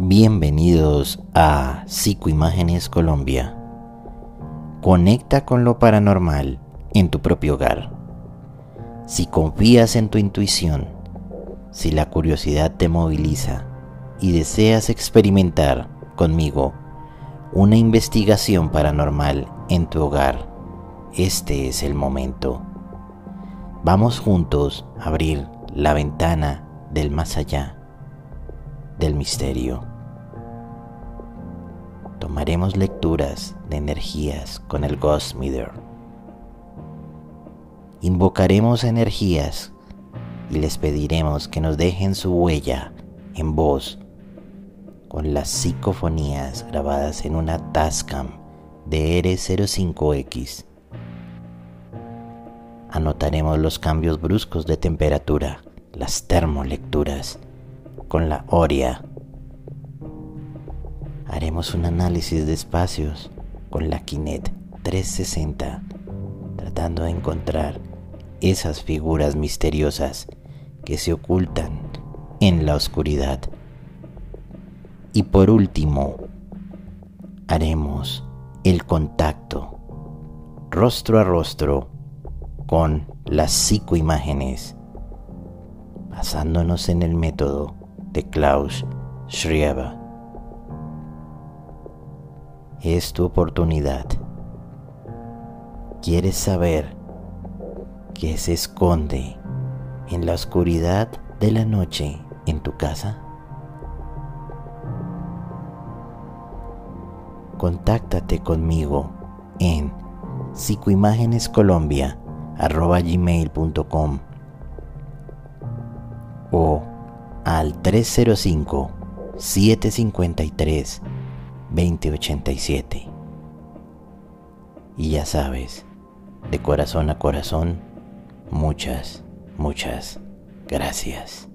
Bienvenidos a Psicoimágenes Colombia. Conecta con lo paranormal en tu propio hogar. Si confías en tu intuición, si la curiosidad te moviliza y deseas experimentar conmigo una investigación paranormal en tu hogar, este es el momento. Vamos juntos a abrir la ventana del más allá, del misterio. Tomaremos lecturas de energías con el Ghost Meter. Invocaremos energías y les pediremos que nos dejen su huella en voz con las psicofonías grabadas en una Tascam de R05X. Anotaremos los cambios bruscos de temperatura, las termolecturas, con la Oria. Haremos un análisis de espacios con la Kinet 360, tratando de encontrar esas figuras misteriosas que se ocultan en la oscuridad. Y por último, haremos el contacto rostro a rostro con las psicoimágenes, basándonos en el método de Klaus Schreiber. Es tu oportunidad. ¿Quieres saber qué se esconde en la oscuridad de la noche en tu casa? Contáctate conmigo en psicoimágenescolombia.com al 305 753 2087. Y ya sabes, de corazón a corazón, muchas, muchas gracias.